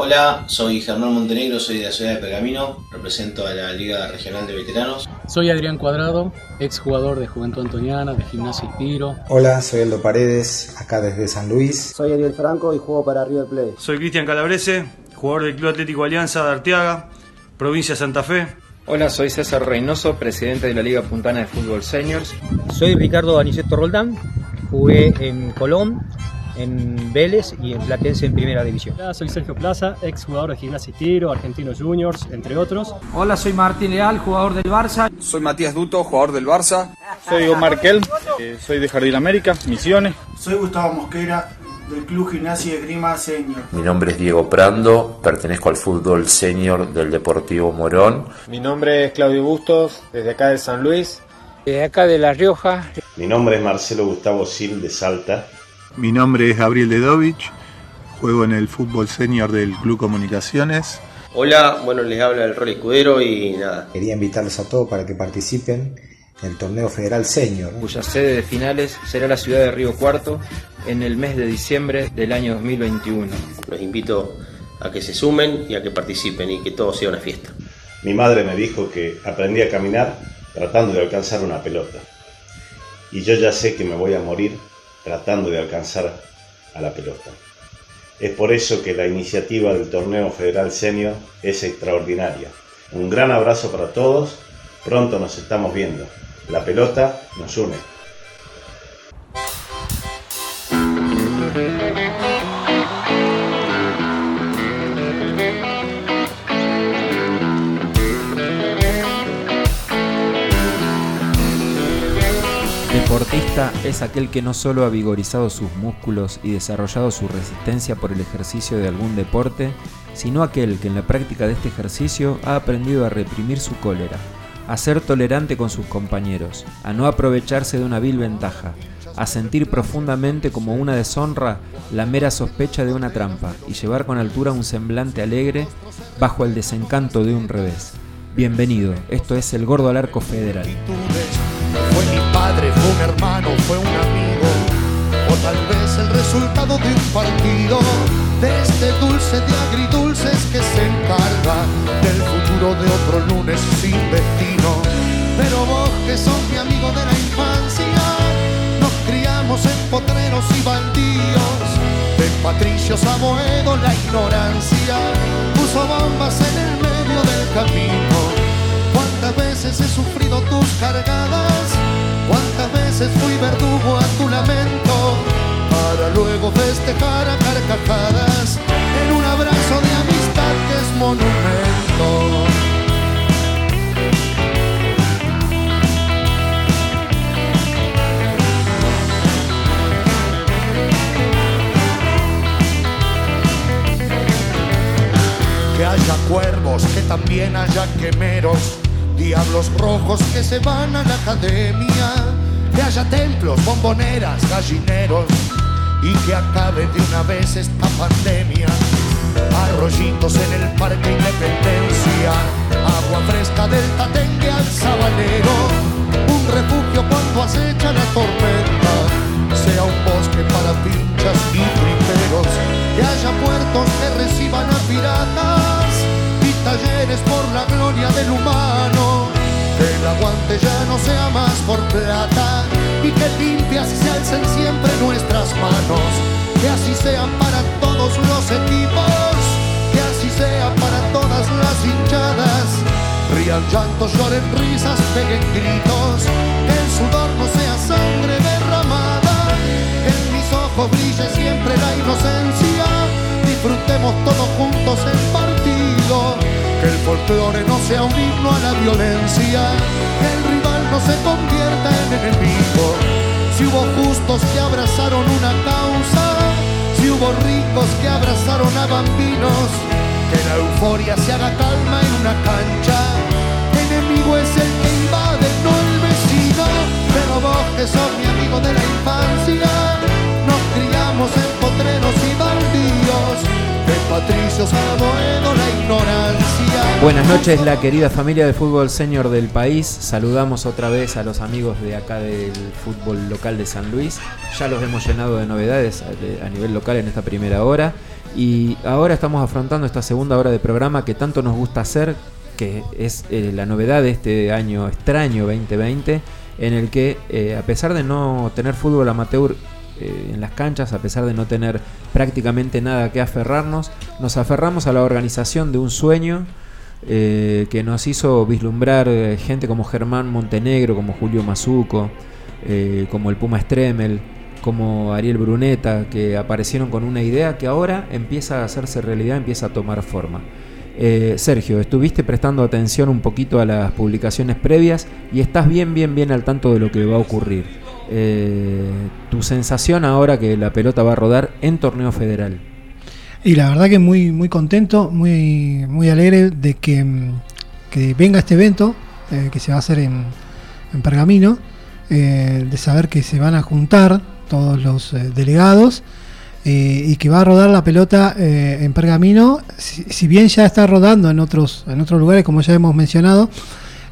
Hola, soy Germán Montenegro, soy de la ciudad de Pergamino, represento a la Liga Regional de Veteranos. Soy Adrián Cuadrado, ex jugador de Juventud Antoniana, de Gimnasia y Tiro. Hola, soy Aldo Paredes, acá desde San Luis. Soy Ariel Franco y juego para River Plate. Soy Cristian Calabrese, jugador del Club Atlético Alianza de Arteaga, provincia de Santa Fe. Hola, soy César Reynoso, presidente de la Liga Puntana de Fútbol Seniors. Soy Ricardo Aniceto Roldán, jugué en Colón, en Vélez y en Platense en Primera División. Hola, soy Sergio Plaza, ex jugador de Gimnasia y Tiro, Argentinos Juniors, entre otros. Hola, soy Martín Leal, jugador del Barça. Soy Matías Duto, jugador del Barça. Soy Omar Kel, eh, soy de Jardín América, Misiones. Soy Gustavo Mosquera, del Club Gimnasia de Grima Senior. Mi nombre es Diego Prando, pertenezco al fútbol senior del Deportivo Morón. Mi nombre es Claudio Bustos, desde acá de San Luis. Desde acá de La Rioja. Mi nombre es Marcelo Gustavo Sil de Salta. Mi nombre es Gabriel Dedovich, juego en el fútbol senior del Club Comunicaciones. Hola, bueno, les habla el Rol Escudero y nada. Quería invitarlos a todos para que participen en el torneo federal senior. Cuya sede de finales será la ciudad de Río Cuarto en el mes de diciembre del año 2021. Los invito a que se sumen y a que participen y que todo sea una fiesta. Mi madre me dijo que aprendí a caminar tratando de alcanzar una pelota. Y yo ya sé que me voy a morir tratando de alcanzar a la pelota. Es por eso que la iniciativa del torneo federal senior es extraordinaria. Un gran abrazo para todos, pronto nos estamos viendo. La pelota nos une. Es aquel que no solo ha vigorizado sus músculos y desarrollado su resistencia por el ejercicio de algún deporte, sino aquel que en la práctica de este ejercicio ha aprendido a reprimir su cólera, a ser tolerante con sus compañeros, a no aprovecharse de una vil ventaja, a sentir profundamente como una deshonra la mera sospecha de una trampa y llevar con altura un semblante alegre bajo el desencanto de un revés. Bienvenido, esto es el Gordo al Arco Federal. Fue un hermano, fue un amigo, o tal vez el resultado de un partido, de este dulce de agridulces que se encarga del futuro de otro lunes sin destino. Pero vos que sos mi amigo de la infancia, nos criamos en potreros y baldíos, de patricios a boedo la ignorancia, puso bombas en el medio del camino. Cuántas veces he sufrido tus cargadas, cuántas veces fui verdugo a tu lamento, para luego festejar a carcajadas en un abrazo de amistad que es monumento. que haya cuervos, que también haya quemeros, diablos rojos que se van a la academia, que haya templos, bomboneras, gallineros y que acabe de una vez esta pandemia. Arroyitos en el Parque Independencia, agua fresca del Tatengue al Sabanero, un refugio cuando acecha la tormenta, sea un bosque para pinchas y triperos, que haya puertos que reciban a piratas talleres por la gloria del humano. Que el aguante ya no sea más por plata y que limpias se alcen siempre nuestras manos. Que así sean para todos los equipos, que así sea para todas las hinchadas. Rían llantos, lloren risas, peguen gritos, que el sudor no sea sangre derramada, en mis ojos brille siempre la inocencia disfrutemos todos juntos el partido. El folclore no sea un himno a la violencia, que el rival no se convierta en enemigo. Si hubo justos que abrazaron una causa, si hubo ricos que abrazaron a bambinos, que la euforia se haga calma en una cancha. Enemigo es el que invade, no el vecino. Pero vos que sos mi amigo de la infancia, nos criamos en potreros y patricios la ignorancia. Buenas noches, la querida familia de fútbol senior del país. Saludamos otra vez a los amigos de acá del fútbol local de San Luis. Ya los hemos llenado de novedades a nivel local en esta primera hora. Y ahora estamos afrontando esta segunda hora de programa que tanto nos gusta hacer, que es eh, la novedad de este año extraño 2020, en el que eh, a pesar de no tener fútbol amateur eh, en las canchas, a pesar de no tener prácticamente nada que aferrarnos, nos aferramos a la organización de un sueño que nos hizo vislumbrar gente como Germán Montenegro, como Julio Mazuco, como el Puma Stremel, como Ariel Bruneta, que aparecieron con una idea que ahora empieza a hacerse realidad, empieza a tomar forma. Eh, Sergio, estuviste prestando atención un poquito a las publicaciones previas y estás bien, bien, bien al tanto de lo que va a ocurrir. Eh, tu sensación ahora que la pelota va a rodar en torneo federal. Y la verdad que muy, muy contento, muy, muy alegre de que, venga este evento eh, que se va a hacer en, en Pergamino, de saber que se van a juntar todos los delegados eh, y que va a rodar la pelota eh, en Pergamino, si, bien ya está rodando en otros, en otros lugares, como ya hemos mencionado,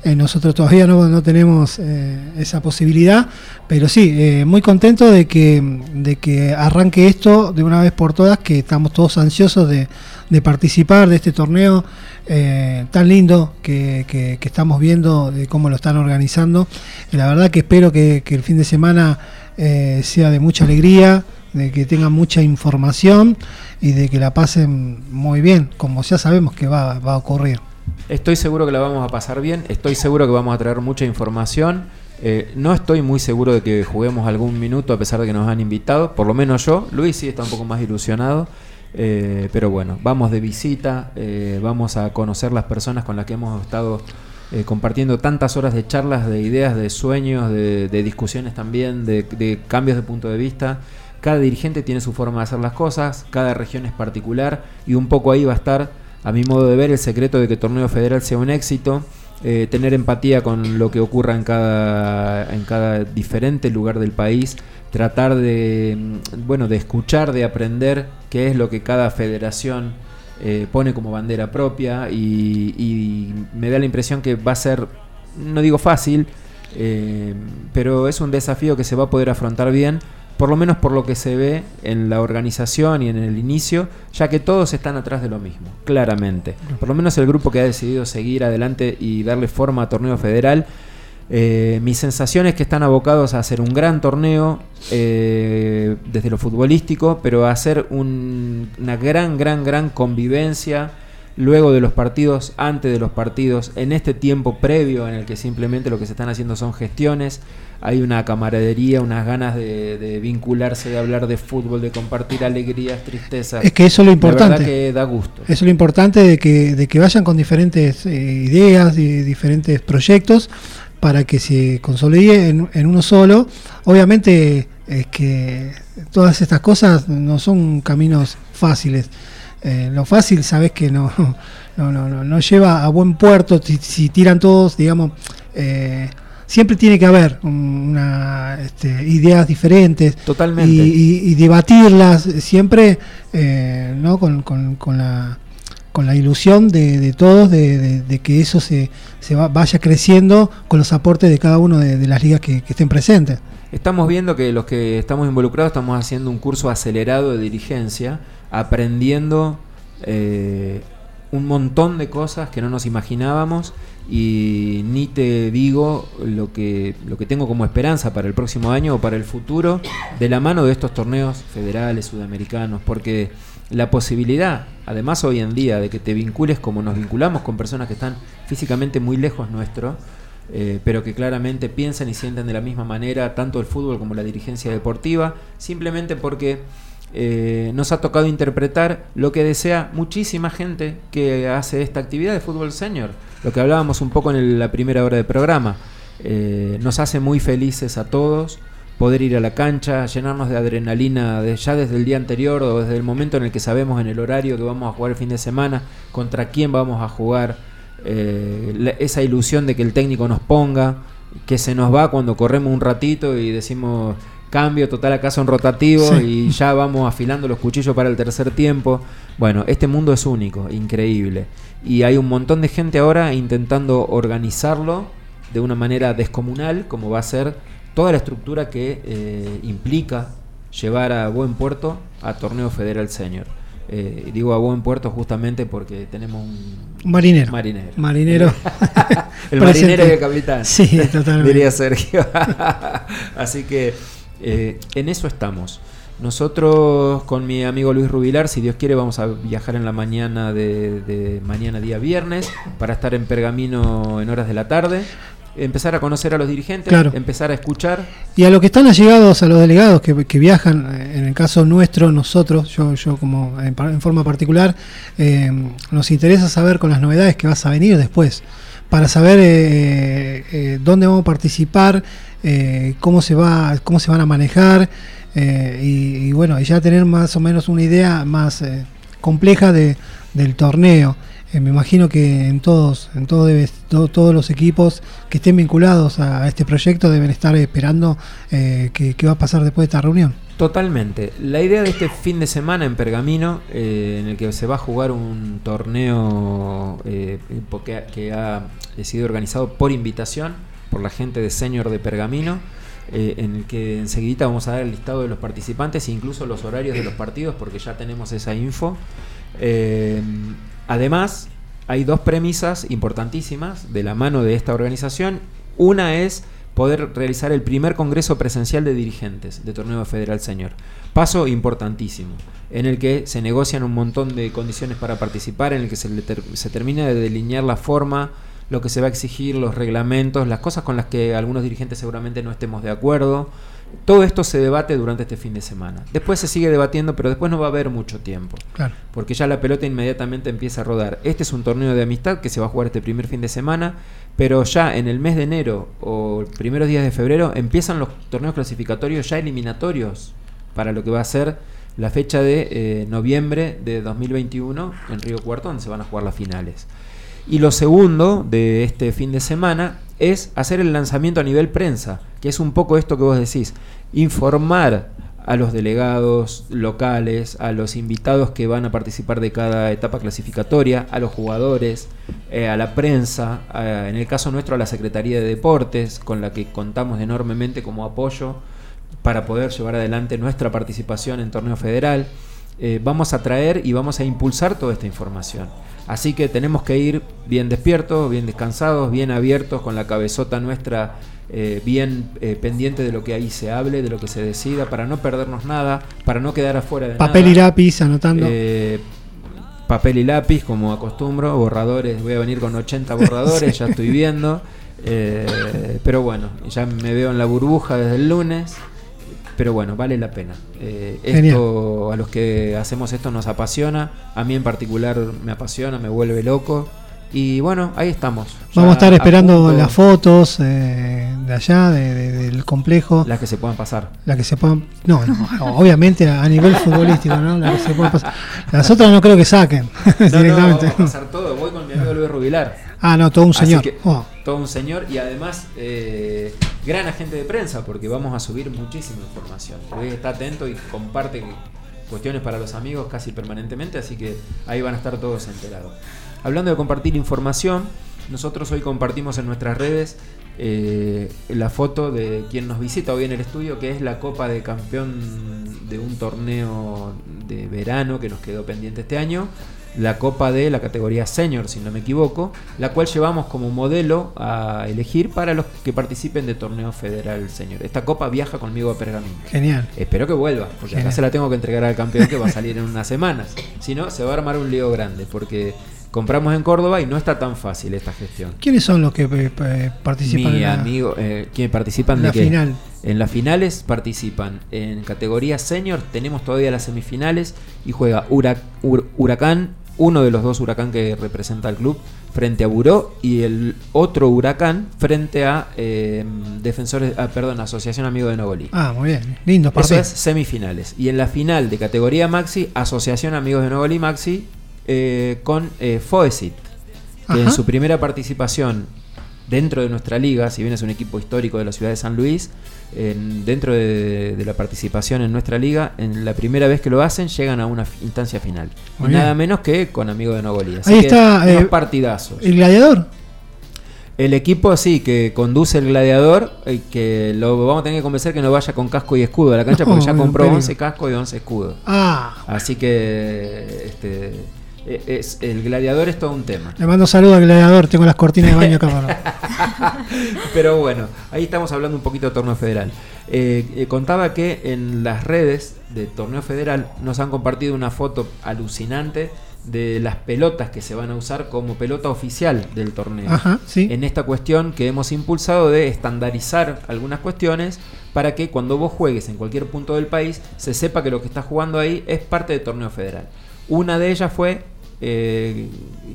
eh, nosotros todavía no, no tenemos esa posibilidad, pero sí, muy contento de que, de que arranque esto de una vez por todas, que estamos todos ansiosos de, de participar de este torneo tan lindo que, que, estamos viendo, de cómo lo están organizando. la verdad que espero que, que el fin de semana sea de mucha alegría de que tengan mucha información y de que la pasen muy bien, como ya sabemos que va, a ocurrir. Estoy seguro que la vamos a pasar bien, estoy seguro que vamos a traer mucha información. Eh, no estoy muy seguro de que juguemos algún minuto a pesar de que nos han invitado, por lo menos yo. Luis sí está un poco más ilusionado. Eh, pero bueno, vamos de visita, eh, vamos a conocer las personas con las que hemos estado compartiendo tantas horas de charlas, de ideas, de sueños, de, discusiones también, de, cambios de punto de vista. Cada dirigente tiene su forma de hacer las cosas, cada región es particular y un poco ahí va a estar, a mi modo de ver, el secreto de que el torneo federal sea un éxito. Eh, tener empatía con lo que ocurra en cada, en cada diferente lugar del país, tratar de, mm, bueno, de escuchar, de aprender qué es lo que cada federación eh, pone como bandera propia y, me da la impresión que va a ser, no digo fácil, eh, pero es un desafío que se va a poder afrontar bien por lo menos por lo que se ve en la organización y en el inicio, ya que todos están atrás de lo mismo, claramente. Por lo menos el grupo que ha decidido seguir adelante y darle forma a torneo federal. Eh, mi sensación es que están abocados a hacer un gran torneo eh, desde lo futbolístico, pero a hacer una gran, gran, gran convivencia luego de los partidos, antes de los partidos, en este tiempo previo en el que simplemente lo que se están haciendo son gestiones, hay una camaradería, unas ganas de, vincularse, de hablar de fútbol, de compartir alegrías, tristezas. Es que eso es lo importante. que da gusto. Eso es lo importante de que, de que vayan con diferentes eh, ideas y diferentes proyectos para que se consolide en, uno solo. Obviamente es que todas estas cosas no son caminos fáciles. Eh, lo fácil, sabes que no, no, no, no, lleva a buen puerto si, tiran todos, digamos, eh, siempre tiene que haber una, este, ideas diferentes Totalmente. Y, debatirlas siempre eh, ¿no? con, con, la, con la ilusión de, todos de, que eso se, se vaya creciendo con los aportes de cada uno de, las ligas que, estén presentes. Estamos viendo que los que estamos involucrados estamos haciendo un curso acelerado de dirigencia, aprendiendo eh, un montón de cosas que no nos imaginábamos y ni te digo lo que, lo que tengo como esperanza para el próximo año o para el futuro de la mano de estos torneos federales, sudamericanos, porque la posibilidad, además hoy en día, de que te vincules como nos vinculamos con personas que están físicamente muy lejos nuestro, eh, pero que claramente piensan y sienten de la misma manera tanto el fútbol como la dirigencia deportiva, simplemente porque eh, nos ha tocado interpretar lo que desea muchísima gente que hace esta actividad de fútbol senior lo que hablábamos un poco en la primera hora de programa. Eh, nos hace muy felices a todos poder ir a la cancha, llenarnos de adrenalina ya desde el día anterior o desde el momento en el que sabemos en el horario que vamos a jugar el fin de semana, contra quién vamos a jugar, eh, esa ilusión de que el técnico nos ponga, que se nos va cuando corremos un ratito y decimos cambio total acá son rotativos y ya vamos afilando los cuchillos para el tercer tiempo. Bueno, este mundo es único, increíble y hay un montón de gente ahora intentando organizarlo de una manera descomunal, como va a ser toda la estructura que eh, implica llevar a buen puerto a Torneo Federal Senior. Eh, digo a buen puerto justamente porque tenemos un, Un marinero. marinero. Marinero. el marinero y el capitán. Sí, totalmente. Diría Sergio. Así que eh, en eso estamos. Nosotros con mi amigo Luis Rubilar, si Dios quiere, vamos a viajar en la mañana de, de mañana día viernes para estar en Pergamino en horas de la tarde. Empezar a conocer a los dirigentes, Claro. empezar a escuchar. Y a los que están allegados, a los delegados que, que viajan, eh, en el caso nuestro, nosotros, yo, yo como en, en forma particular, eh, nos interesa saber con las novedades que vas a venir después, para saber eh, eh, dónde vamos a participar, eh, cómo se va, cómo se van a manejar, y, y bueno, ya tener más o menos una idea más compleja de, del torneo. Eh, me imagino que en todos, en todos los equipos que estén vinculados a, este proyecto deben estar esperando eh, qué va a pasar después de esta reunión. Totalmente. La idea de este fin de semana en Pergamino, eh, en el que se va a jugar un torneo que ha sido organizado por invitación por la gente de Senior de Pergamino, en el que enseguida vamos a dar el listado de los participantes e incluso los horarios de los partidos, porque ya tenemos esa info. Además, hay dos premisas importantísimas de la mano de esta organización. Una es poder realizar el primer congreso presencial de dirigentes de Torneo Federal Señor. Paso importantísimo, en el que se negocian un montón de condiciones para participar, en el que se, se termina de delinear la forma, lo que se va a exigir, los reglamentos, las cosas con las que algunos dirigentes seguramente no estemos de acuerdo. Todo esto se debate durante este fin de semana. Después se sigue debatiendo, pero después no va a haber mucho tiempo. Claro. Porque ya la pelota inmediatamente empieza a rodar. Este es un torneo de amistad que se va a jugar este primer fin de semana, pero ya en el mes de enero o primeros días de febrero empiezan los torneos clasificatorios ya eliminatorios para lo que va a ser la fecha de eh, noviembre de 2021 en Río Cuarto, donde se van a jugar las finales. Y lo segundo de este fin de semana es hacer el lanzamiento a nivel prensa, que es un poco esto que vos decís, informar a los delegados locales, a los invitados que van a participar de cada etapa clasificatoria, a los jugadores, eh, a la prensa, en el caso nuestro a la Secretaría de Deportes, con la que contamos enormemente como apoyo para poder llevar adelante nuestra participación en torneo federal. Eh, vamos a traer y vamos a impulsar toda esta información. Así que tenemos que ir bien despiertos, bien descansados, bien abiertos, con la cabezota nuestra eh, bien eh, pendiente de lo que ahí se hable, de lo que se decida, para no perdernos nada, para no quedar afuera de Papel nada. y lápiz, anotando. Eh, papel y lápiz, como acostumbro, borradores, voy a venir con 80 borradores, Sí. ya estoy viendo. Eh, pero bueno, ya me veo en la burbuja desde el lunes. Pero bueno, vale la pena. Eh, esto, a los que hacemos esto nos apasiona. A mí en particular me apasiona, me vuelve loco. Y bueno, ahí estamos. Vamos a estar esperando las fotos eh, de allá, de- de- del complejo. Las que se puedan pasar. La que se puedan. No, no, obviamente a, nivel futbolístico, ¿no? La que se puedan pasar. Las otras no creo que saquen No, no, directamente. vamos a pasar todo. Voy con mi amigo Luis Rubilar. Ah, no, todo un señor. que, Oh. Todo un señor y además eh, gran agente de prensa porque vamos a subir muchísima información. Luis está atento y comparte cuestiones para los amigos casi permanentemente, así que ahí van a estar todos enterados. Hablando de compartir información, nosotros hoy compartimos en nuestras redes eh, la foto de quien nos visita hoy en el estudio, que es la Copa de Campeón de un torneo de verano que nos quedó pendiente este año, la Copa de la categoría Senior, si no me equivoco, la cual llevamos como modelo a elegir para los que participen de torneo federal Senior. Esta Copa viaja conmigo a Pergamino. Genial. Espero que vuelva, porque acá se la tengo que entregar al campeón que va a salir en unas semanas. Si no, se va a armar un lío grande, porque compramos en Córdoba y no está tan fácil esta gestión. ¿Quiénes son los que eh, eh, participan Mi en la- amigo, eh, ¿quiénes participan en de la qué? final? En las finales participan en categoría senior, tenemos todavía las semifinales y juega Hura- Hur- Huracán, uno de los dos Huracán que representa al club, frente a Buró y el otro Huracán frente a eh, Defensores, ah, perdón, Asociación Amigo de Nogolí. Ah, muy bien. Lindo Eso partido. es semifinales. Y en la final de categoría Maxi, Asociación Amigos de Nogolí Maxi eh, con eh, Foesit, que Ajá. en su primera participación dentro de nuestra liga, si bien es un equipo histórico de la ciudad de San Luis, en- dentro de, de la participación en nuestra liga, en la primera vez que lo hacen, llegan a una instancia final. Muy bien. nada menos que con Amigos de Nogolí. Así Ahí que está eh, partidazos. el gladiador. El equipo sí, que conduce el gladiador, y que lo vamos a tener que convencer que no vaya con casco y escudo a la cancha porque ya No, compró en serio. 11 cascos y 11 escudos. Ah. Así que este, es, el gladiador es todo un tema. Le mando saludo al gladiador, tengo las cortinas de baño acá. Pero bueno, ahí estamos hablando un poquito de torneo federal. Eh, eh, contaba que en las redes de torneo federal nos han compartido una foto alucinante de las pelotas que se van a usar como pelota oficial del torneo. Ajá, sí. En esta cuestión que hemos impulsado de estandarizar algunas cuestiones para que cuando vos juegues en cualquier punto del país se sepa que lo que estás jugando ahí es parte del torneo federal. Una de ellas fue eh,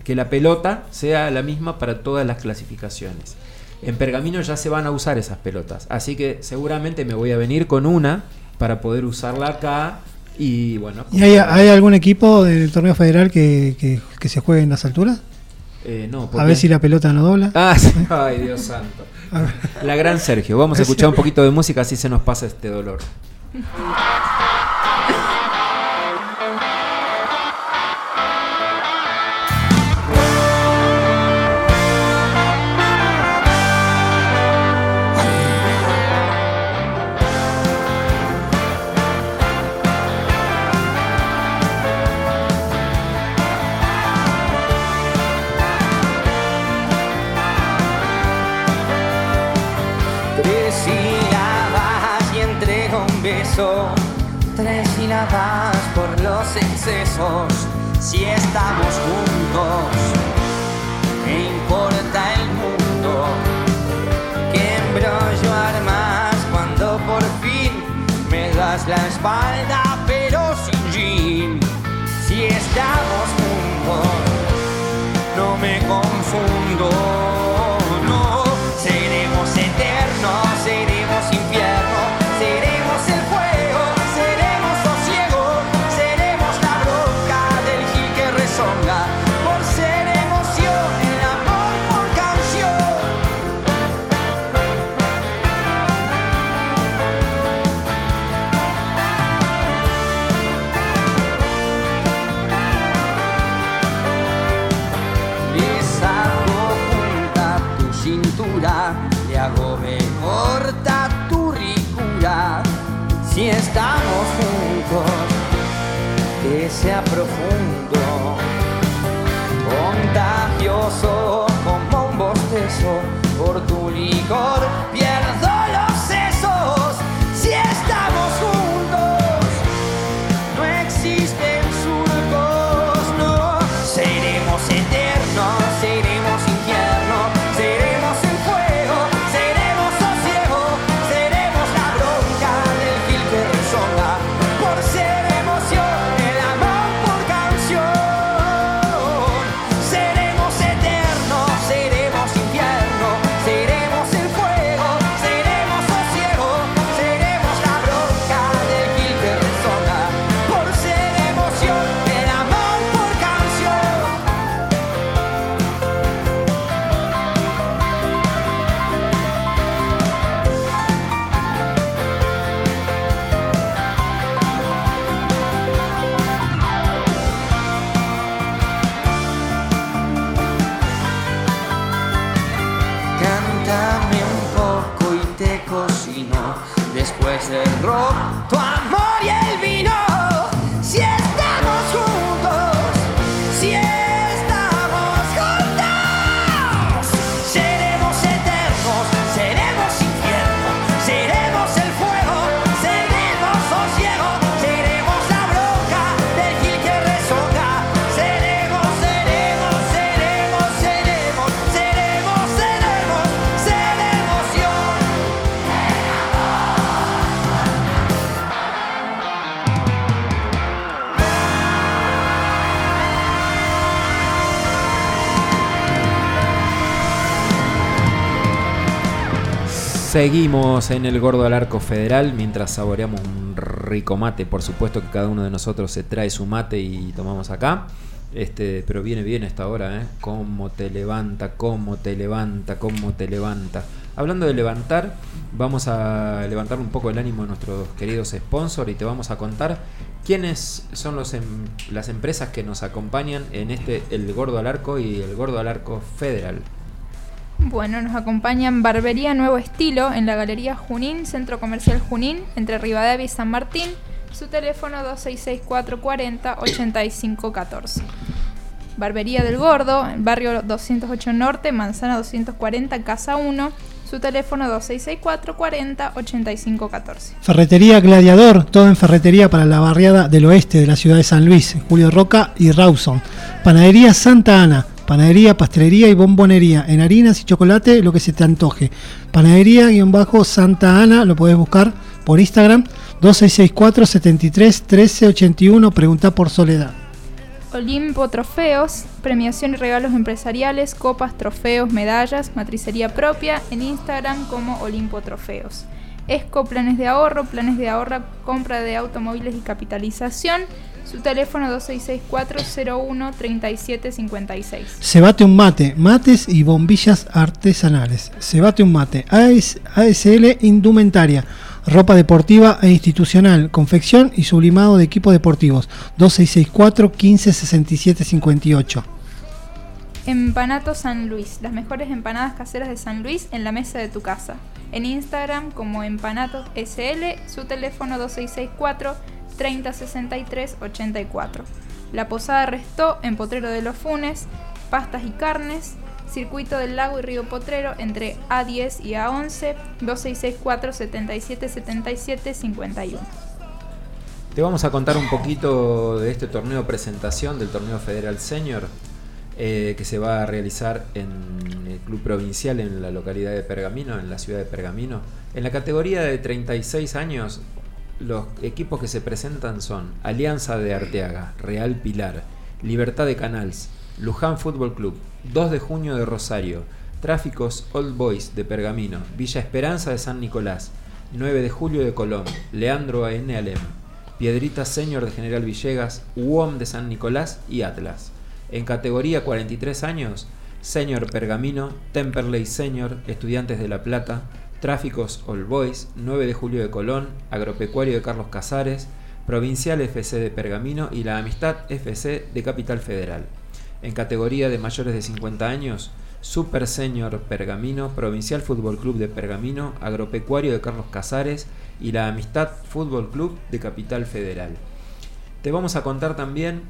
que la pelota sea la misma para todas las clasificaciones. En Pergamino ya se van a usar esas pelotas, así que seguramente me voy a venir con una para poder usarla acá y bueno. ¿Y hay, hay algún equipo del torneo federal que, que- que se juegue en las alturas? Eh, no, ¿por A ver si la pelota no dobla. Ah, sí. ay Dios santo. La gran Sergio, vamos a escuchar un poquito de música así se nos pasa este dolor. Por los excesos. Si estamos juntos, me importa el mundo. ¿Qué embrollo armas cuando por fin me das la espalda, pero sin jean? Si estamos sea Seguimos en el Gordo al Arco Federal mientras saboreamos un rico mate. Por supuesto que cada uno de nosotros se trae su mate y tomamos acá. Este, pero viene bien esta hora, ¿eh? Cómo te levanta, cómo te levanta, cómo te levanta. Hablando de levantar, vamos a levantar un poco el ánimo de nuestros queridos sponsors y te vamos a contar quiénes son los em- las empresas que nos acompañan en este El Gordo al Arco y el Gordo al Arco Federal. Bueno, nos acompañan Barbería Nuevo Estilo en la Galería Junín, Centro Comercial Junín, entre Rivadavia y San Martín. Su teléfono 266-440-8514. Barbería del Gordo, barrio 208 Norte, Manzana 240, Casa 1. Su teléfono 266-440-8514. Ferretería Gladiador, todo en ferretería para la barriada del oeste de la ciudad de San Luis, Julio Roca y Rawson. Panadería Santa Ana, panadería, pastelería y bombonería, en harinas y chocolate, lo que se te antoje. Panadería-Santa Ana, lo podés buscar por Instagram, 2664 73 1381, pregunta por Soledad. Olimpo Trofeos, premiación y regalos empresariales, copas, trofeos, medallas, matricería propia, en Instagram como Olimpo Trofeos. ESCO, planes de ahorro, planes de ahorro, compra de automóviles y capitalización. Su teléfono 2640-01-3756. Se bate un mate, mates y bombillas artesanales. Se bate un mate, AS ASL Indumentaria, ropa deportiva e institucional, confección y sublimado de equipos deportivos. 2664 15 67 58. Empanato San Luis, las mejores empanadas caseras de San Luis en la mesa de tu casa. En Instagram como Empanatos SL, su teléfono 2664 3063 84. La Posada Restó en Potrero de los Funes, pastas y carnes, Circuito del Lago y Río Potrero entre A10 y A11, 2664 77 77 51. Te vamos a contar un poquito de este torneo presentación del torneo Federal Senior eh, que se va a realizar en el Club Provincial en la localidad de Pergamino, en la ciudad de Pergamino. En la categoría de 36 años, los equipos que se presentan son Alianza de Arteaga, Real Pilar, Libertad de Canals, Luján Fútbol Club, 2 de junio de Rosario, Tráficos Old Boys de Pergamino, Villa Esperanza de San Nicolás, 9 de julio de Colón, Leandro A.N. Alem, Piedrita Senior de General Villegas, UOM de San Nicolás y Atlas. En categoría 43 años, Senior Pergamino, Temperley Senior, Estudiantes de La Plata, Tráficos All Boys, 9 de julio de Colón, Agropecuario de Carlos Casares, Provincial FC de Pergamino y la Amistad FC de Capital Federal. En categoría de mayores de 50 años, Super Senior Pergamino, Provincial Fútbol Club de Pergamino, Agropecuario de Carlos Casares y la Amistad Fútbol Club de Capital Federal. Te vamos a contar también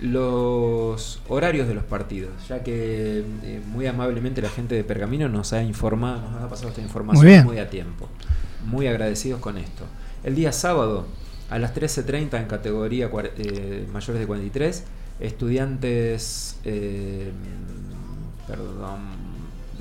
los horarios de los partidos, ya que eh, muy amablemente la gente de Pergamino nos ha informado, nos ha pasado esta información Muy a tiempo. Muy agradecidos con esto. El día sábado a las 13.30 en categoría eh, mayores de 43, estudiantes, eh, perdón,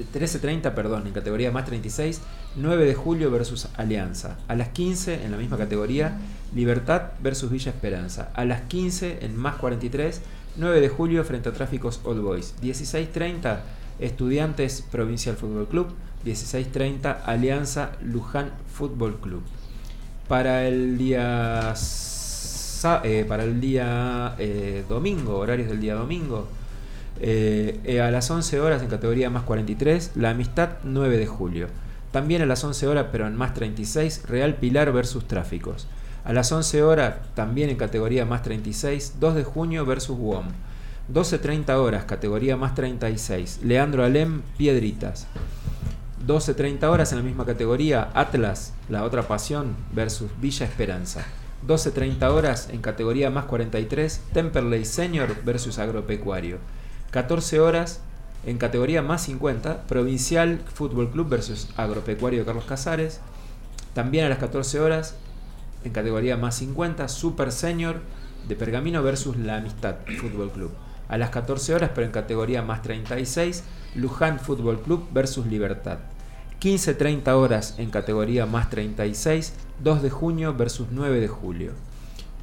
13.30, perdón, en categoría más 36, 9 de julio versus Alianza. A las 15 en la misma categoría, Libertad versus Villa Esperanza. A las 15 en más 43, 9 de julio frente a Tráficos Old Boys. 16.30, Estudiantes Provincial Fútbol Club. 16.30, Alianza Luján Fútbol Club. Para el día eh, para el día eh, domingo, horarios del día domingo, eh, eh, a las 11 horas en categoría más 43, La Amistad 9 de julio. También a las 11 horas, pero en más 36, Real Pilar versus Tráficos. A las 11 horas, también en categoría más 36, 2 de junio versus WOM. 12.30 horas, categoría más 36, Leandro Alem, Piedritas. 12.30 horas en la misma categoría, Atlas, la otra pasión, versus Villa Esperanza. 12.30 horas en categoría más 43, Temperley Senior versus Agropecuario. 14 horas en categoría más 50, Provincial Fútbol Club versus Agropecuario de Carlos Casares. También a las 14 horas, en categoría más 50, Super Senior de Pergamino versus La Amistad Fútbol Club. A las 14 horas, pero en categoría más 36, Luján Fútbol Club versus Libertad. 15.30 horas en categoría más 36, 2 de junio versus 9 de julio.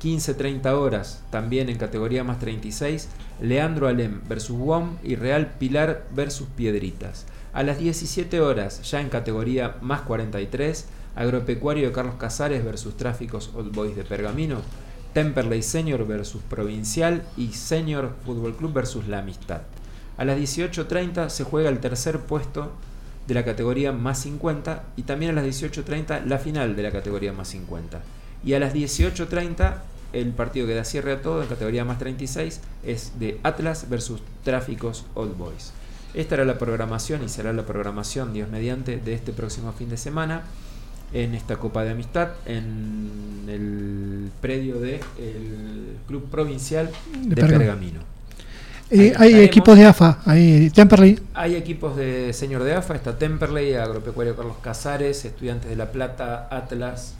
15.30 horas también en categoría más 36, Leandro Alem versus WOM y Real Pilar versus Piedritas. A las 17 horas, ya en categoría más 43, Agropecuario de Carlos Casares versus Tráficos Old Boys de Pergamino, Temperley Senior versus Provincial y Senior Fútbol Club versus La Amistad. A las 18.30 se juega el tercer puesto de la categoría más 50 y también a las 18.30 la final de la categoría más 50. Y a las 18.30 el partido que da cierre a todo en categoría más 36 es de Atlas versus Tráficos Old Boys. Esta era la programación y será la programación, Dios mediante, de este próximo fin de semana en esta Copa de Amistad en el predio del Club Provincial de, Pergamino. Pergamino. Eh, hay equipos de AFA, hay Temperley. Hay equipos de señor de AFA, está Temperley, Agropecuario Carlos Casares, Estudiantes de La Plata, Atlas.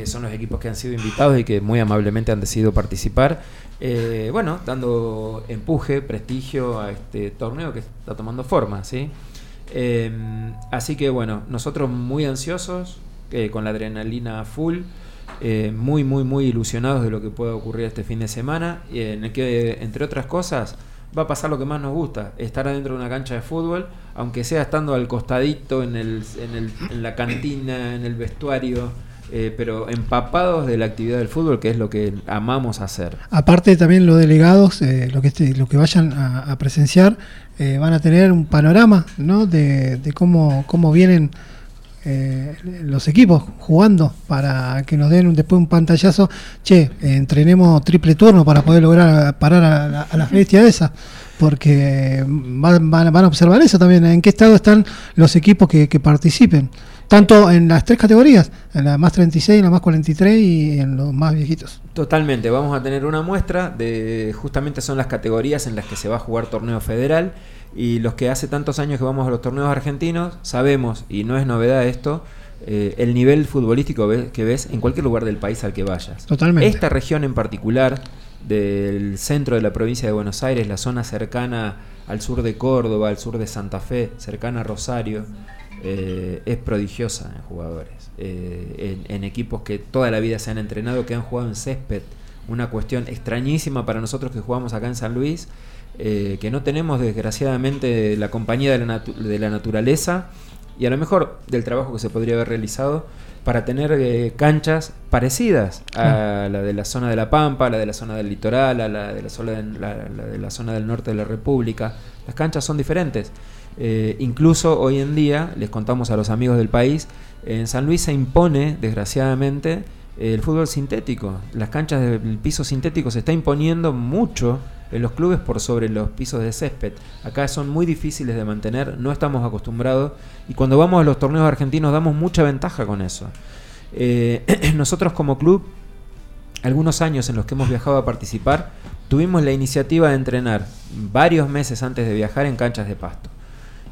Eh, son los equipos que han sido invitados y que muy amablemente han decidido participar. Eh, bueno, dando empuje, prestigio a este torneo que está tomando forma, ¿sí? Eh, así que bueno, nosotros muy ansiosos, eh, con la adrenalina full, muy, muy, muy ilusionados de lo que pueda ocurrir este fin de semana, en el que, entre otras cosas, va a pasar lo que más nos gusta, estar adentro de una cancha de fútbol, aunque sea estando al costadito, en, el, en, el- en la cantina, en el vestuario, eh, pero empapados de la actividad del fútbol, que es lo que amamos hacer. Aparte también los delegados, eh, lo que este- lo que vayan a, presenciar, eh, van a tener un panorama ¿no? de, de cómo, cómo vienen eh, los equipos jugando para que nos den un- después un pantallazo. Che, eh, entrenemos triple turno para poder lograr parar a, la- a las bestias esas. Porque van, van- van a observar eso también, en qué estado están los equipos que, que participen. Tanto en las tres categorías, en la más 36, en la más 43 y en los más viejitos. Totalmente, vamos a tener una muestra de justamente son las categorías en las que se va a jugar torneo federal y los que hace tantos años que vamos a los torneos argentinos sabemos, y no es novedad esto, eh, el nivel futbolístico que ves en cualquier lugar del país al que vayas. Totalmente. Esta región en particular, del centro de la provincia de Buenos Aires, la zona cercana al sur de Córdoba, al sur de Santa Fe, cercana a Rosario, eh, es prodigiosa en jugadores, eh, en, en equipos que toda la vida se han entrenado, que han jugado en césped, una cuestión extrañísima para nosotros que jugamos acá en San Luis, eh, que no tenemos desgraciadamente la compañía de la, de la naturaleza y a lo mejor del trabajo que se podría haber realizado para tener eh, canchas parecidas a la de la zona de la Pampa, a la de la zona del litoral, a la de la, zona de, la- la de la zona del norte de la República. Las canchas son diferentes. Eh, incluso hoy en día, les contamos a los amigos del país, en San Luis se impone, desgraciadamente, el fútbol sintético. Las canchas del piso sintético se está imponiendo mucho en los clubes por sobre los pisos de césped. Acá son muy difíciles de mantener, no estamos acostumbrados y cuando vamos a los torneos argentinos damos mucha ventaja con eso. Eh, nosotros como club, algunos años en los que hemos viajado a participar, tuvimos la iniciativa de entrenar varios meses antes de viajar en canchas de pasto.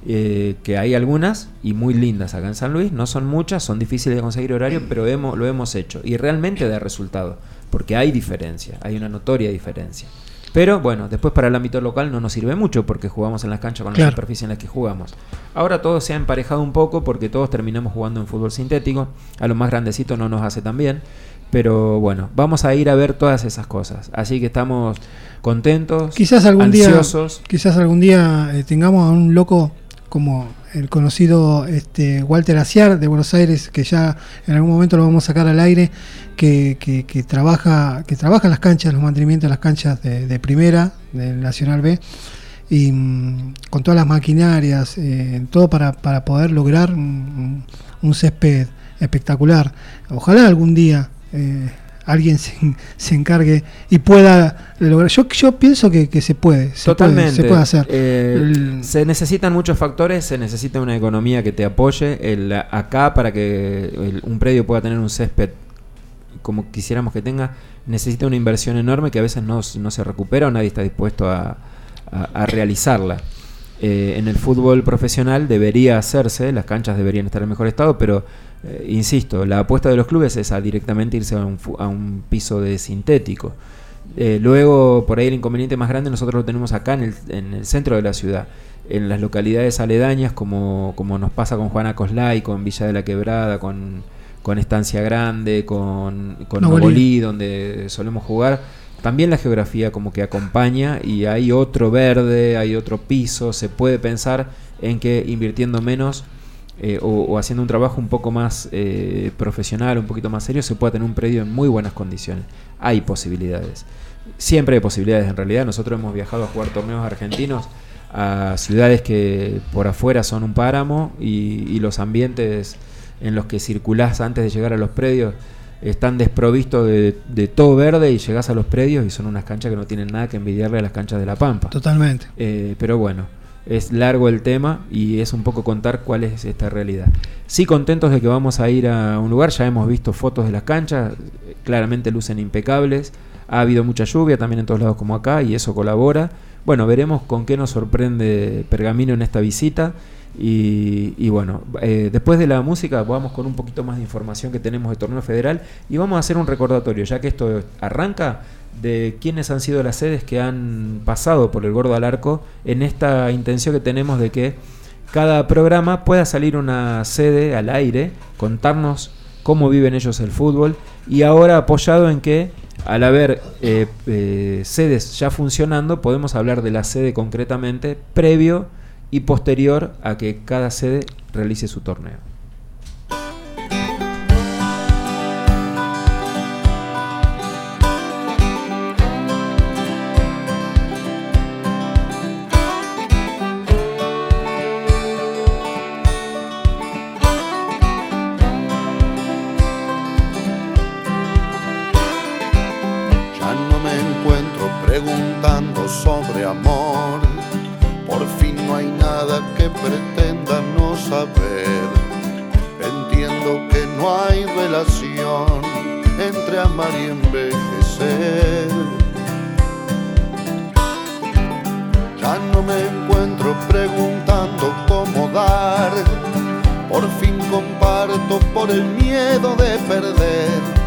Eh, que hay algunas y muy lindas acá en San Luis, no son muchas, son difíciles de conseguir horario, pero hemos, lo hemos hecho y realmente da resultado, porque hay diferencia, hay una notoria diferencia. Pero bueno, después para el ámbito local no nos sirve mucho porque jugamos en las canchas con la Claro. superficie en la que jugamos. Ahora todo se ha emparejado un poco porque todos terminamos jugando en fútbol sintético, a lo más grandecito no nos hace tan bien, pero bueno, vamos a ir a ver todas esas cosas. Así que estamos contentos, Quizás algún ansiosos. día, quizás algún día eh, tengamos a un loco como el conocido este, Walter Aciar de Buenos Aires, que ya en algún momento lo vamos a sacar al aire, que, que- trabaja, que trabaja en las canchas, los mantenimientos de las canchas de, primera, del Nacional B, y mm, con todas las maquinarias, eh, todo para, para poder lograr un, un césped espectacular. Ojalá algún día eh, alguien se, se encargue y pueda lograr. Yo, yo pienso que, que se puede, se Totalmente. puede, se puede hacer. Eh, El- Se necesitan muchos factores, se necesita una economía que te apoye. El, acá, para que el- un predio pueda tener un césped como quisiéramos que tenga, necesita una inversión enorme que a veces no, no se recupera o nadie está dispuesto a, a- a realizarla. Eh, en el fútbol profesional debería hacerse, las canchas deberían estar en mejor estado, pero eh, insisto, la apuesta de los clubes es a directamente irse a un, a un piso de sintético. Eh, luego, por ahí el inconveniente más grande nosotros lo tenemos acá en el, en el centro de la ciudad, en las localidades aledañas, como, como nos pasa con Juana Coslay, con Villa de la Quebrada, con, con Estancia Grande, con, con. Novolí, donde solemos jugar. También la geografía como que acompaña y hay otro verde, hay otro piso, se puede pensar en que invirtiendo menos eh, o, o haciendo un trabajo un poco más eh, profesional, un poquito más serio, se pueda tener un predio en muy buenas condiciones. Hay posibilidades. Siempre hay posibilidades en realidad. Nosotros hemos viajado a jugar torneos argentinos a ciudades que por afuera son un páramo y, y los ambientes en los que circulás antes de llegar a los predios están desprovistos de, de todo verde y llegás a los predios y son unas canchas que no tienen nada que envidiarle a las canchas de La Pampa. Totalmente. Eh, pero bueno, es largo el tema y es un poco contar cuál es esta realidad. Sí contentos de que vamos a ir a un lugar, ya hemos visto fotos de las canchas, claramente lucen impecables, ha habido mucha lluvia también en todos lados como acá y eso colabora. Bueno, veremos con qué nos sorprende Pergamino en esta visita. Y, bueno, eh, después de la música vamos con un poquito más de información que tenemos de torneo federal y vamos a hacer un recordatorio, ya que esto arranca, de quiénes han sido las sedes que han pasado por el Gordo al Arco en esta intención que tenemos de que cada programa pueda salir una sede al aire, contarnos cómo viven ellos el fútbol y ahora apoyado en que al haber eh, eh, sedes ya funcionando podemos hablar de la sede concretamente previo y posterior a que cada sede realice su torneo. Nada que pretenda no saber. Entiendo que no hay relación entre amar y envejecer. Ya no me encuentro preguntando cómo dar. Por fin comparto por el miedo de perder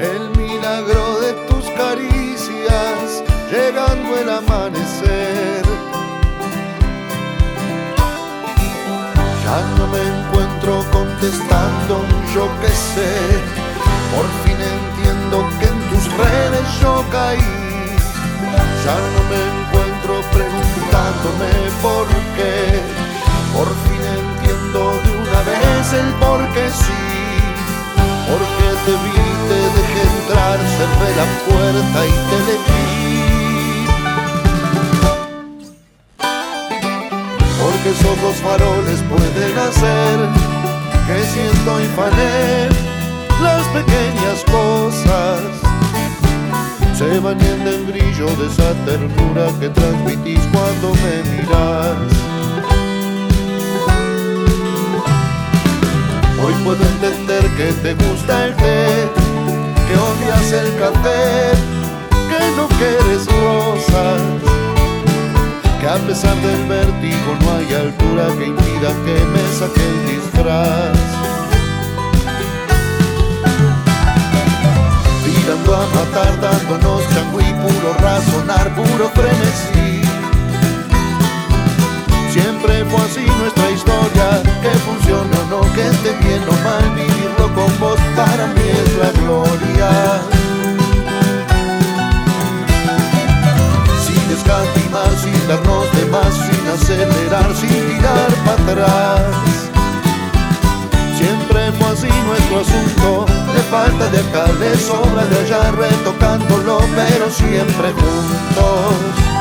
el milagro de tus caricias llegando el amanecer. Me encuentro contestando yo que sé. Por fin entiendo que en tus redes yo caí. Ya no me encuentro preguntándome por qué. Por fin entiendo de una vez el por qué sí. Porque te vi, te dejé entrar, cerré la puerta y te elegí. Porque esos faroles pueden hacer que siento infané las pequeñas cosas se bañen del brillo de esa ternura que transmitís cuando me miras. Hoy puedo entender que te gusta el té, que odias el café, que no quieres rosas, que a pesar del vértigo no hay altura que impida que me saque el disfraz. Tirando a matar, dándonos changüí, puro razonar, puro frenesí. De acá, le sobra de allá, retocándolo, pero siempre juntos.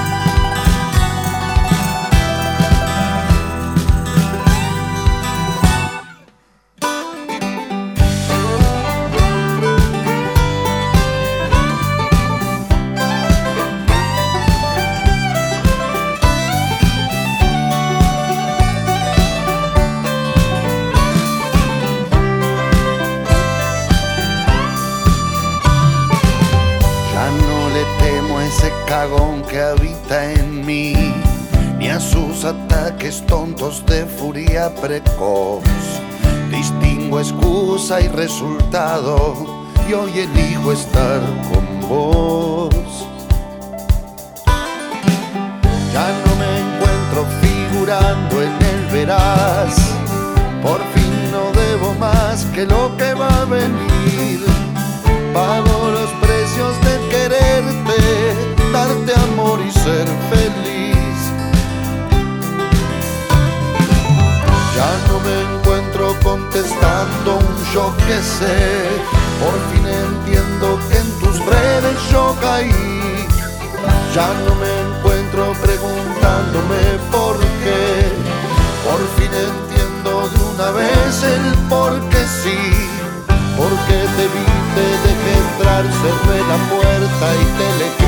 Distingo excusa y resultado, y hoy elijo estar con vos. Por fin entiendo que en tus redes yo caí. Ya no me encuentro preguntándome por qué. Por fin entiendo de una vez el por qué sí. Porque te vi, te dejé entrar, cerré la puerta y te elegí.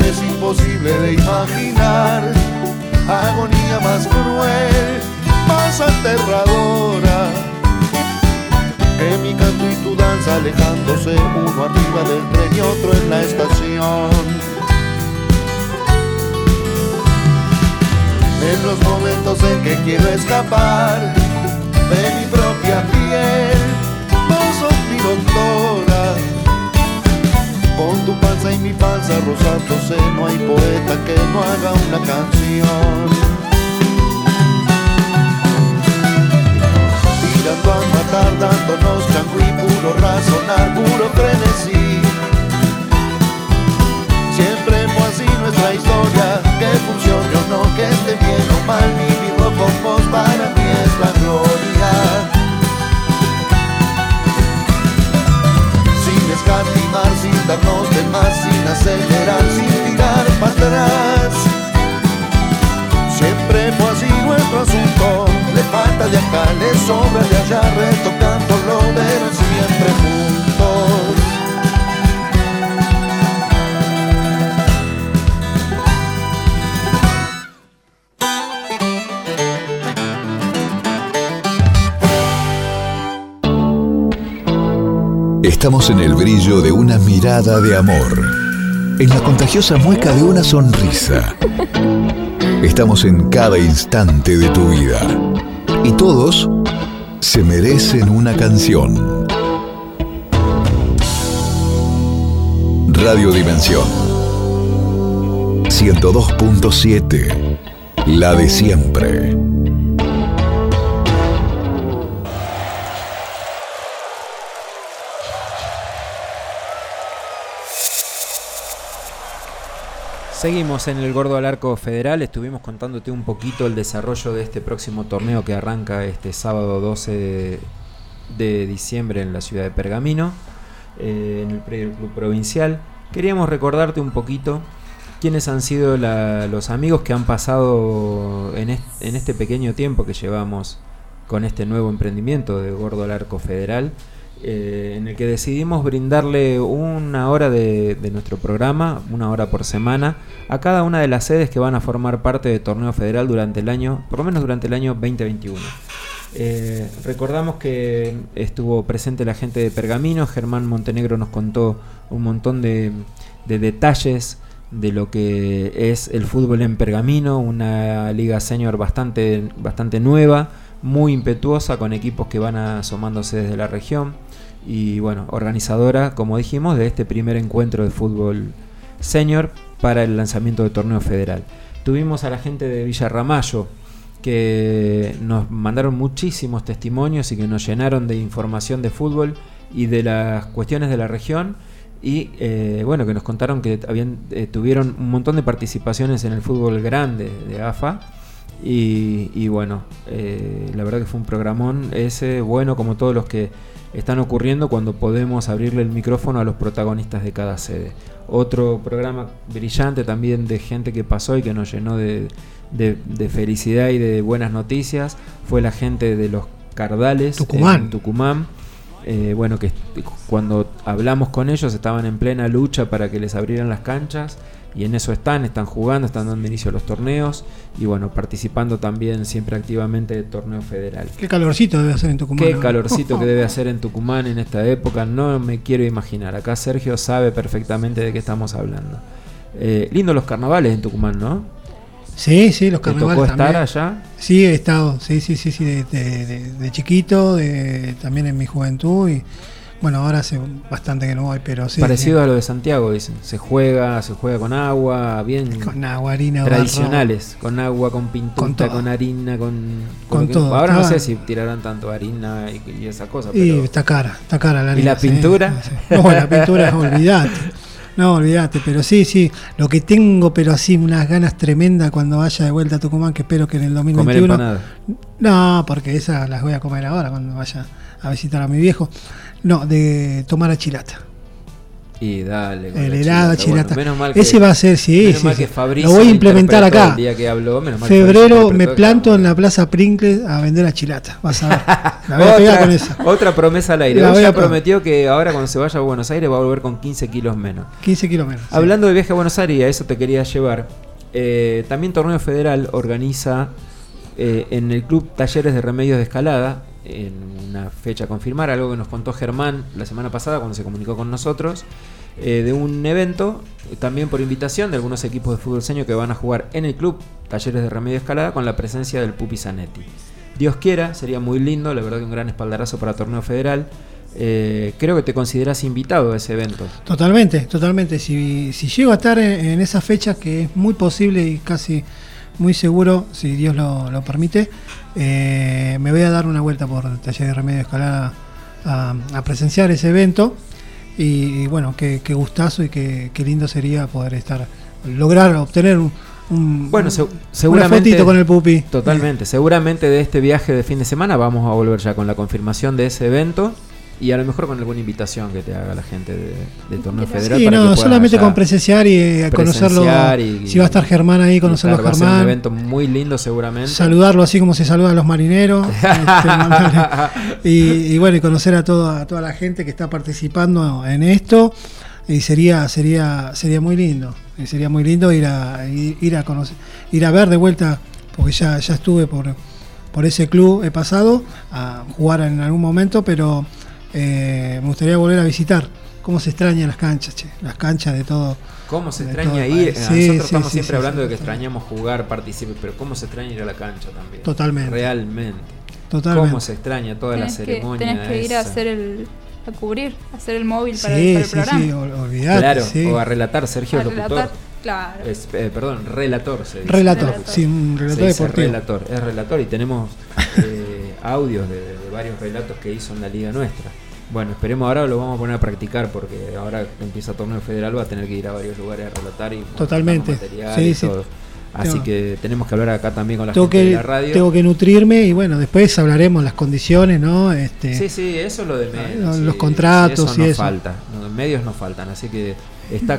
me es imposible de imaginar. Agonía más cruel, más aterradora. Que mi canto y tu danza alejándose uno arriba del tren y otro en la estación. En los momentos en que quiero escapar Y mi panza rozándose, no hay poeta que no haga una canción. Tirando a matar, dándonos changüí, puro razonar, puro frenesí. Siempre fue así nuestra historia, que funcione o no, que esté bien o mal, vivirlo con vos para mí es la gloria. Sin escatimar, sin darnos de más, sin acelerar, sin tirar para atrás. Siempre fue así nuestro asunto, le falta de acá, le sobra de allá, retocándolo, pero siempre juntos. Estamos en el brillo de una mirada de amor, en la contagiosa mueca de una sonrisa. Estamos en cada instante de tu vida. Y todos se merecen una canción. Radio Dimensión 102.7 La de siempre. Seguimos en el Gordo al Arco Federal, estuvimos contándote un poquito el desarrollo de este próximo torneo que arranca este sábado 12 de, diciembre en la ciudad de Pergamino, eh, en el predio Club Provincial. Queríamos recordarte un poquito quiénes han sido los amigos que han pasado en, en este pequeño tiempo que llevamos con este nuevo emprendimiento de Gordo al Arco Federal, eh, en el que decidimos brindarle una hora de, nuestro programa, una hora por semana, a cada una de las sedes que van a formar parte del torneo federal durante el año, por lo menos durante el año 2021. Eh, recordamos que estuvo presente la gente de Pergamino, Germán Montenegro nos contó un montón de, de detalles de lo que es el fútbol en Pergamino, una liga senior bastante, bastante nueva, muy impetuosa, con equipos que van asomándose desde la región y bueno, organizadora, como dijimos, de este primer encuentro de fútbol senior para el lanzamiento del torneo federal. Tuvimos a la gente de Villa que nos mandaron muchísimos testimonios y que nos llenaron de información de fútbol y de las cuestiones de la región y eh, bueno que nos contaron que habían eh, tuvieron un montón de participaciones en el fútbol grande de AFA y, y bueno eh, la verdad que fue un programón ese bueno como todos los que están ocurriendo cuando podemos abrirle el micrófono a los protagonistas de cada sede. Otro programa brillante también de gente que pasó y que nos llenó de, de- de felicidad y de buenas noticias fue la gente de los Cardales Tucumán. en Tucumán. Eh, bueno, que cuando hablamos con ellos estaban en plena lucha para que les abrieran las canchas y en eso están, están jugando, están dando inicio a los torneos y bueno, participando también siempre activamente del torneo federal. Qué calorcito debe hacer en Tucumán. Qué calorcito que debe hacer en Tucumán en esta época, no me quiero imaginar. Acá Sergio sabe perfectamente de qué estamos hablando. Eh, lindo los carnavales en Tucumán, ¿no? Sí, sí, los ¿Te carnavales tocó estar también. allá? Sí, he estado, sí, sí, sí, sí, de, de- de- de chiquito, de, también en mi juventud y bueno, ahora hace bastante que no voy, pero sí. Parecido sí. a lo de Santiago, dicen. Se juega, se juega con agua, bien. Con agua, harina, Tradicionales, con agua, con pintura, Con harina, con. Con todo, Ahora no sé si tirarán tanto harina y, y esa cosa, Y pero. está cara, está cara la ¿Y harina, la sí, pintura? sí. No, la pintura, olvídate. No, olvídate, pero sí, sí. Lo que tengo, pero así, unas ganas tremendas cuando vaya de vuelta a Tucumán, que espero que en el Comer 2021. empanada. No, porque esas las voy a comer ahora cuando vaya a visitar a mi viejo. No, de tomar achilata. Y dale. con El la helado, chilata. Bueno, chilata. menos mal que- Ese va a ser, sí, menos sí, mal sí. que Lo voy a implementar acá. El día que habló, menos mal que Febrero me planto en la Plaza Pringles a vender la chilata. Vas a ver. La voy a pegar con esa. otra promesa al aire. La a pegar. prometió que ahora cuando se vaya a Buenos Aires va a volver con 15 kilos menos. 15 kilómetros. sí. Hablando de viaje a Buenos Aires, y a eso te quería llevar. eh, también Torneo Federal organiza eh, en el Club Talleres de Remedios de Escalada, en una fecha confirmar, algo que nos contó Germán la semana pasada cuando se comunicó con nosotros, eh, de un evento, eh, también por invitación de algunos equipos de fútbol seño que van a jugar en el Club Talleres de Remedios de Escalada con la presencia del Pupi Zanetti. Dios quiera, sería muy lindo, la verdad que un gran espaldarazo para Torneo Federal. Eh, creo que te consideras invitado a ese evento. Totalmente, totalmente. Si, si llego a estar en, en esas fechas, que es muy posible y casi muy seguro, si Dios lo, lo permite, eh, me voy a dar una vuelta por Taller de Remedio Escalada a, a presenciar ese evento. Y, y bueno, qué, qué gustazo y qué, qué lindo sería poder estar, lograr obtener un, un- Bueno, se- seguramente. con el pupi. Totalmente. Seguramente de este viaje de fin de semana vamos a volver ya con la confirmación de ese evento y a lo mejor con alguna invitación que te haga la gente de, de Torneo Federal. Sí, para que no, puedas solamente con presenciar y eh, conocerlo. y- si va a estar Germán ahí, conocerlo a. Va a ser un Germán. evento muy lindo seguramente. saludarlo así como se saluda a los marineros este, y, y bueno y conocer a toda a toda la gente que está participando en esto y sería sería sería muy lindo y sería muy lindo ir a ir, ir a conocer ir a ver de vuelta porque ya ya estuve por por ese club he pasado a jugar en algún momento pero eh, me gustaría volver a visitar cómo se extrañan las canchas che, las canchas de todo ¿Cómo se extraña ir? Sí, Nosotros sí, estamos sí, siempre sí, hablando sí, de que extrañamos jugar, participar, pero ¿cómo se extraña ir a la cancha también? Totalmente. Realmente. Totalmente. ¿Cómo se extraña toda la que, ceremonia? tenés que ir a hacer el. a cubrir, a hacer el móvil para, Sí, el, para el sí, programa. sí, ol- olvidate, Claro, sí. o a relatar, Sergio A es locutor. relatar, claro. Es, eh, perdón, relator se dice. Relator, sí, un relator Se dice deportivo. relator, es relator y tenemos eh, audios de, de varios relatos que hizo en la liga nuestra. Bueno, esperemos ahora lo vamos a poner a practicar porque ahora que empieza torneo federal va a tener que ir a varios lugares a relatar y Totalmente. material Sí, y sí. todo. Así Tengo- que tenemos que hablar acá también con la tengo gente de que, la radio. tengo que nutrirme y bueno, después hablaremos las condiciones, ¿no? Este, Sí, sí, eso es lo de menos. los- sí, los contratos eso y no eso. falta, no, medios no faltan, así que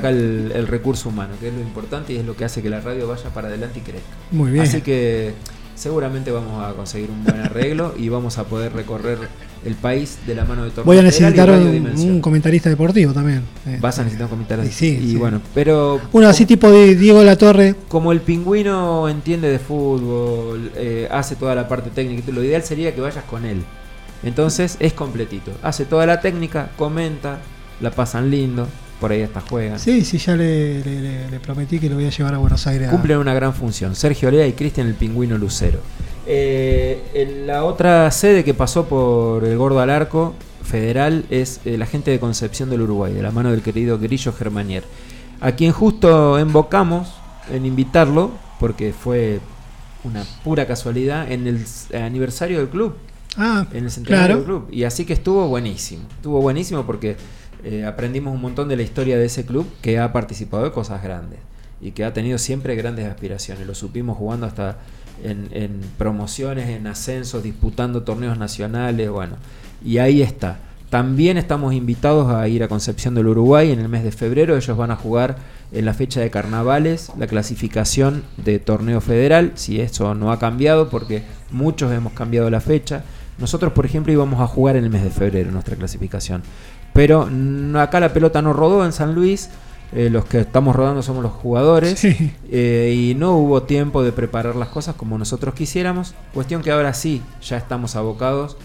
el, el recurso humano, que es lo importante y es lo que hace que la radio vaya para adelante y crezca. Muy bien. Así que seguramente vamos a conseguir un buen arreglo y vamos a poder recorrer el país de la mano de Torneo Voy a necesitar un, comentarista deportivo también. eh. Vas a necesitar un comentario. Y sí, y sí. bueno, pero Uno así tipo de Diego La Torre. como el pingüino entiende de fútbol, eh, hace toda la parte técnica, lo ideal sería que vayas con él. Entonces es completito. Hace toda la técnica, comenta, la pasan lindo, por ahí hasta juegan. Sí, sí, ya le, le- prometí que lo voy a llevar a Buenos Aires. a- Cumplen una gran función. Sergio Lea y Cristian el Pingüino Lucero. Eh, en la otra sede que pasó por el Gordo al Arco federal es eh, la gente de Concepción del Uruguay, de la mano del querido Grillo Germanier, a quien justo invocamos en invitarlo, porque fue una pura casualidad, en el aniversario del club. Ah, en el centenario claro. del club. Y así que estuvo buenísimo. Estuvo buenísimo porque eh, aprendimos un montón de la historia de ese club que ha participado de cosas grandes y que ha tenido siempre grandes aspiraciones. Lo supimos jugando hasta en, en promociones, en ascensos, disputando torneos nacionales, bueno. Y ahí está. También estamos invitados a ir a Concepción del Uruguay en el mes de febrero. Ellos van a jugar en la fecha de carnavales la clasificación de torneo federal. Si eso no ha cambiado, porque muchos hemos cambiado la fecha. Nosotros, por ejemplo, íbamos a jugar en el mes de febrero nuestra clasificación. Pero acá la pelota no rodó en San Luis. eh, los que estamos rodando somos los jugadores. Sí. eh, y no hubo tiempo de preparar las cosas como nosotros quisiéramos. Cuestión que ahora sí, ya estamos abocados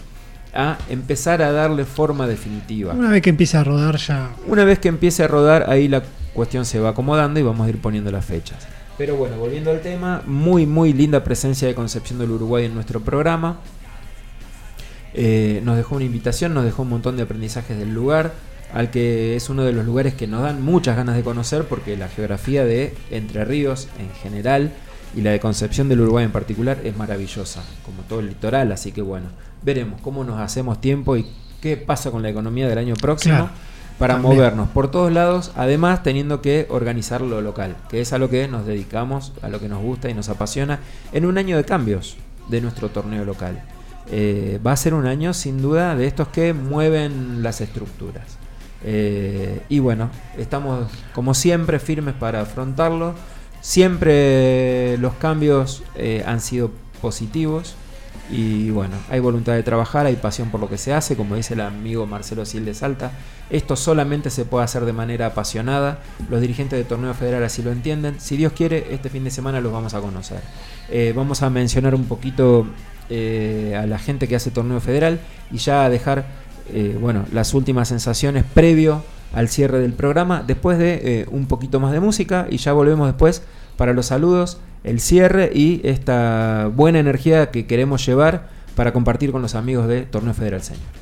a empezar a darle forma definitiva. Una vez que empiece a rodar ya. Una vez que empiece a rodar, ahí la cuestión se va acomodando y vamos a ir poniendo las fechas. Pero bueno, volviendo al tema, muy muy linda presencia de Concepción del Uruguay en nuestro programa. Eh, nos dejó una invitación, nos dejó un montón de aprendizajes del lugar, al que es uno de los lugares que nos dan muchas ganas de conocer porque la geografía de Entre Ríos en general y la de Concepción del Uruguay en particular es maravillosa, como todo el litoral, así que bueno, veremos cómo nos hacemos tiempo y qué pasa con la economía del año próximo Claro. para También. movernos por todos lados, además teniendo que organizar lo local, que es a lo que nos dedicamos, a lo que nos gusta y nos apasiona, en un año de cambios de nuestro torneo local. Eh, va a ser un año sin duda de estos que mueven las estructuras. Eh, y bueno, estamos como siempre firmes para afrontarlo. Siempre los cambios eh, han sido positivos. Y bueno, hay voluntad de trabajar, hay pasión por lo que se hace, como dice el amigo Marcelo Sil de Salta. Esto solamente se puede hacer de manera apasionada. Los dirigentes del torneo federal así lo entienden. Si Dios quiere, este fin de semana los vamos a conocer. Vamos a mencionar un poquito eh, a la gente que hace torneo federal y ya a dejar eh, bueno, las últimas sensaciones previo al cierre del programa, después de eh, un poquito más de música y ya volvemos después para los saludos, el cierre y esta buena energía que queremos llevar para compartir con los amigos de Torneo Federal Señor.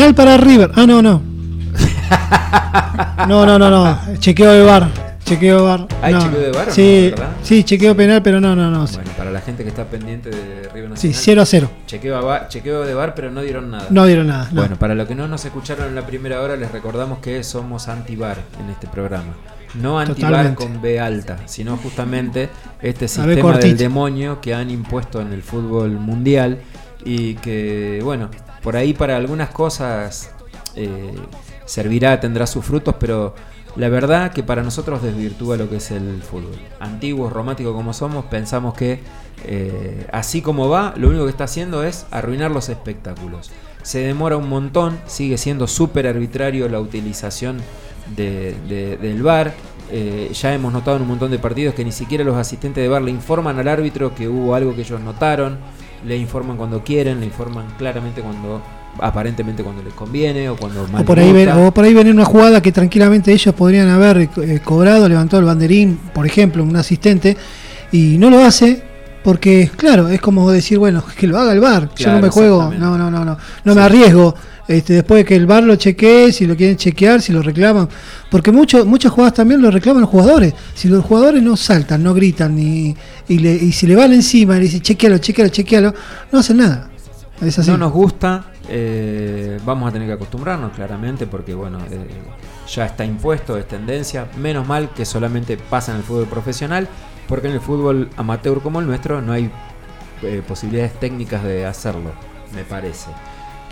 Penal para River. Ah, no, no. No, no, no, no. Chequeo de bar. Chequeo de bar. ¿Hay No. chequeo de VAR o Sí, no, sí, chequeo penal, pero no, no, no. Bueno, para la gente que está pendiente de River Sí, Nacional. 0 a 0. Chequeo, a va- chequeo de bar, pero no dieron nada. No dieron nada, no. Bueno, para los que no nos escucharon en la primera hora, les recordamos que somos anti-bar en este programa. No anti-bar con B alta, sino justamente este sistema del demonio que han impuesto en el fútbol mundial y que, bueno, por ahí para algunas cosas eh, servirá, tendrá sus frutos, pero la verdad que para nosotros desvirtúa lo que es el fútbol. Antiguos, románticos como somos, pensamos que eh, así como va, lo único que está haciendo es arruinar los espectáculos. Se demora un montón, sigue siendo súper arbitrario la utilización de- de- del VAR. Eh, ya hemos notado en un montón de partidos que ni siquiera los asistentes de VAR le informan al árbitro que hubo algo que ellos notaron, le informan cuando quieren, le informan claramente cuando aparentemente cuando les conviene o cuando O por, ahí ven, o por ahí ven una jugada que tranquilamente ellos podrían haber eh, cobrado, levantado el banderín, por ejemplo, un asistente, y no lo hace porque, claro, es como decir, bueno, que lo haga el VAR, yo no me juego, no, no, no, no, no me arriesgo. Este, después de que el VAR lo chequee, si lo quieren chequear, si lo reclaman, porque mucho, muchas jugadas también lo reclaman los jugadores. Si los jugadores no saltan, no gritan, ni, y, le, y si le van encima y le dicen chequealo, chequealo, chequealo, no hacen nada. Es. No nos gusta, eh, vamos a tener que acostumbrarnos claramente porque bueno, eh, ya está impuesto, es tendencia. Menos mal que solamente pasa en el fútbol profesional, porque en el fútbol amateur como el nuestro no hay eh, posibilidades técnicas de hacerlo, me parece.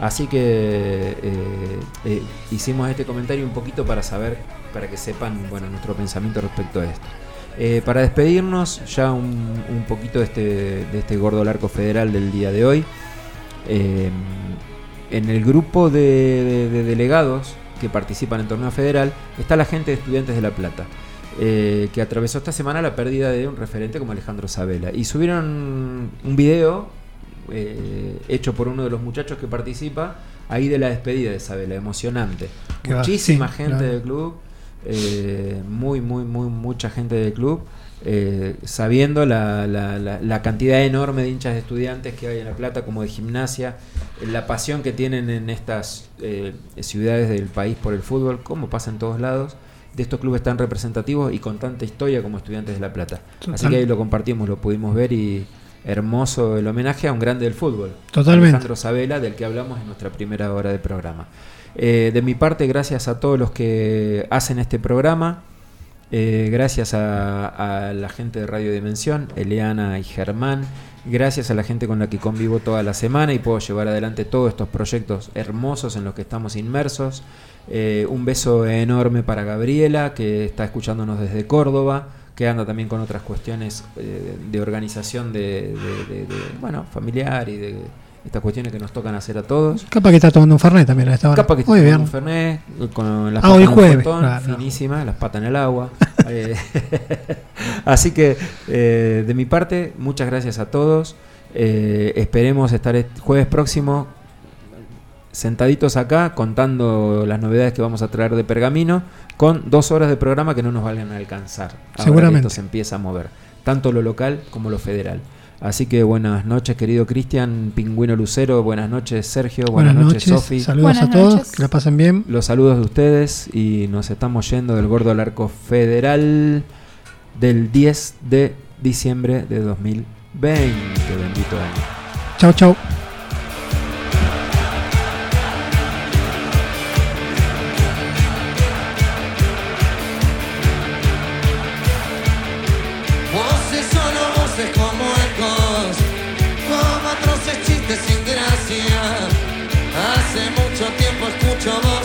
Así que eh, eh, hicimos este comentario un poquito para saber, para que sepan bueno, nuestro pensamiento respecto a esto. Eh, para despedirnos, ya un, un poquito de este, de este gordo larco federal del día de hoy. En el grupo de, de- de delegados que participan en torneo federal está la gente de Estudiantes de La Plata, eh, que atravesó esta semana la pérdida de un referente como Alejandro Sabela. Y subieron un video eh, hecho por uno de los muchachos que participa ahí de la despedida de Sabela, emocionante. Va, Muchísima sí, gente claro. del club, eh, muy, muy, muy, mucha gente del club. eh, sabiendo la, la- la- la cantidad enorme de hinchas de estudiantes que hay en La Plata, como de gimnasia, la pasión que tienen en estas eh, ciudades del país por el fútbol, como pasa en todos lados, de estos clubes tan representativos y con tanta historia como Estudiantes de La Plata. Así que ahí lo compartimos, lo pudimos ver y hermoso el homenaje a un grande del fútbol. Totalmente. Alejandro Sabela, del que hablamos en nuestra primera hora de programa. Eh, de mi parte, gracias a todos los que hacen este programa. Eh, gracias a, a la gente de Radio Dimensión, Eliana y Germán. Gracias a la gente con la que convivo toda la semana y puedo llevar adelante todos estos proyectos hermosos en los que estamos inmersos. Eh, un beso enorme para Gabriela, que está escuchándonos desde Córdoba, que anda también con otras cuestiones eh, de organización de, de- de- de, bueno, familiar y de estas cuestiones que nos tocan hacer a todos. Capaz que está tomando un Fernet también a esta hora. Capaz que Muy bien. con un Fernet, con las Ah, patas en jueves, frontón, claro. finísimas, las patas en el agua. Eh, Así que, eh, de mi parte, muchas gracias a todos. Eh, esperemos estar este jueves próximo sentaditos acá contando las novedades que vamos a traer de Pergamino con dos horas de programa que no nos valgan a alcanzar. Ahora que Seguramente. esto se empieza a mover, tanto lo local como lo federal. Así que buenas noches, querido Cristian, Pingüino Lucero, buenas noches, Sergio, buenas, Buenas noches, noches, Sofi. saludos a todos, que la pasen bien. Los saludos de ustedes y nos estamos yendo del Gordo al Arco Federal del 10 de diciembre de 2020. Bendito año. Chau, chau. trouble